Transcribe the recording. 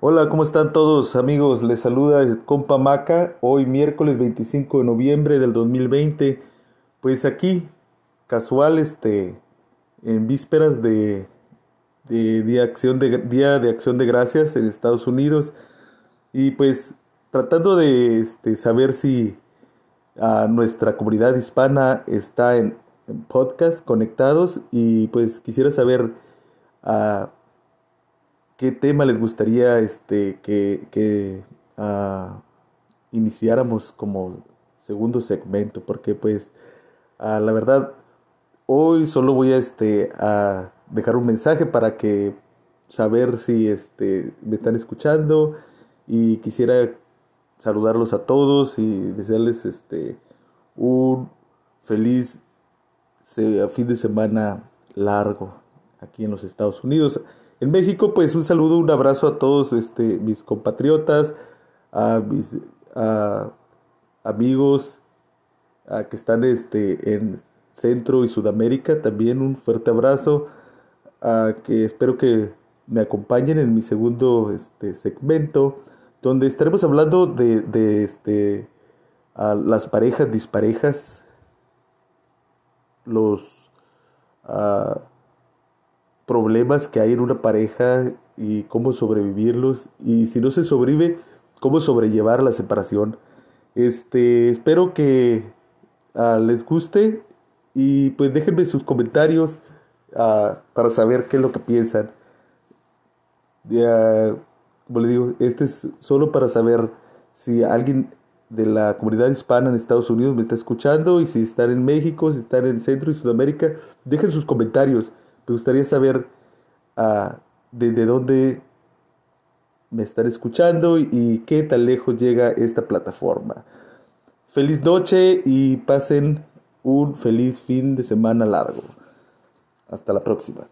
Hola, ¿cómo están todos amigos? Les saluda compa Maca, hoy miércoles 25 de noviembre del 2020. Pues aquí, casual, este, en vísperas de, de Acción de, Día de Acción de Gracias en Estados Unidos. Y pues tratando de este, saber si a nuestra comunidad hispana está en, podcast conectados y pues quisiera saber qué tema les gustaría este, que, ah, iniciáramos como segundo segmento, porque pues ah, la verdad hoy solo voy a, este, a dejar un mensaje para que saber si este, me están escuchando y quisiera saludarlos a todos y desearles este, un feliz fin de semana largo aquí en los Estados Unidos. En México, pues un saludo, un abrazo a todos este, mis compatriotas, a mis amigos que están este, en Centro y Sudamérica. También un fuerte abrazo, que espero que me acompañen en mi segundo este, segmento, donde estaremos hablando de, este, las parejas disparejas, los problemas que hay en una pareja y cómo sobrevivirlos y si no se sobrevive, cómo sobrellevar la separación. Este, espero que ah, les guste y pues déjenme sus comentarios ah, para saber qué es lo que piensan. Ya, como le digo, este es solo para saber si alguien de la comunidad hispana en Estados Unidos me está escuchando y si están en México, si están en Centro y Sudamérica, dejen sus comentarios. Me gustaría saber uh, desde dónde me están escuchando y, qué tan lejos llega esta plataforma. Feliz noche y pasen un feliz fin de semana largo. Hasta la próxima.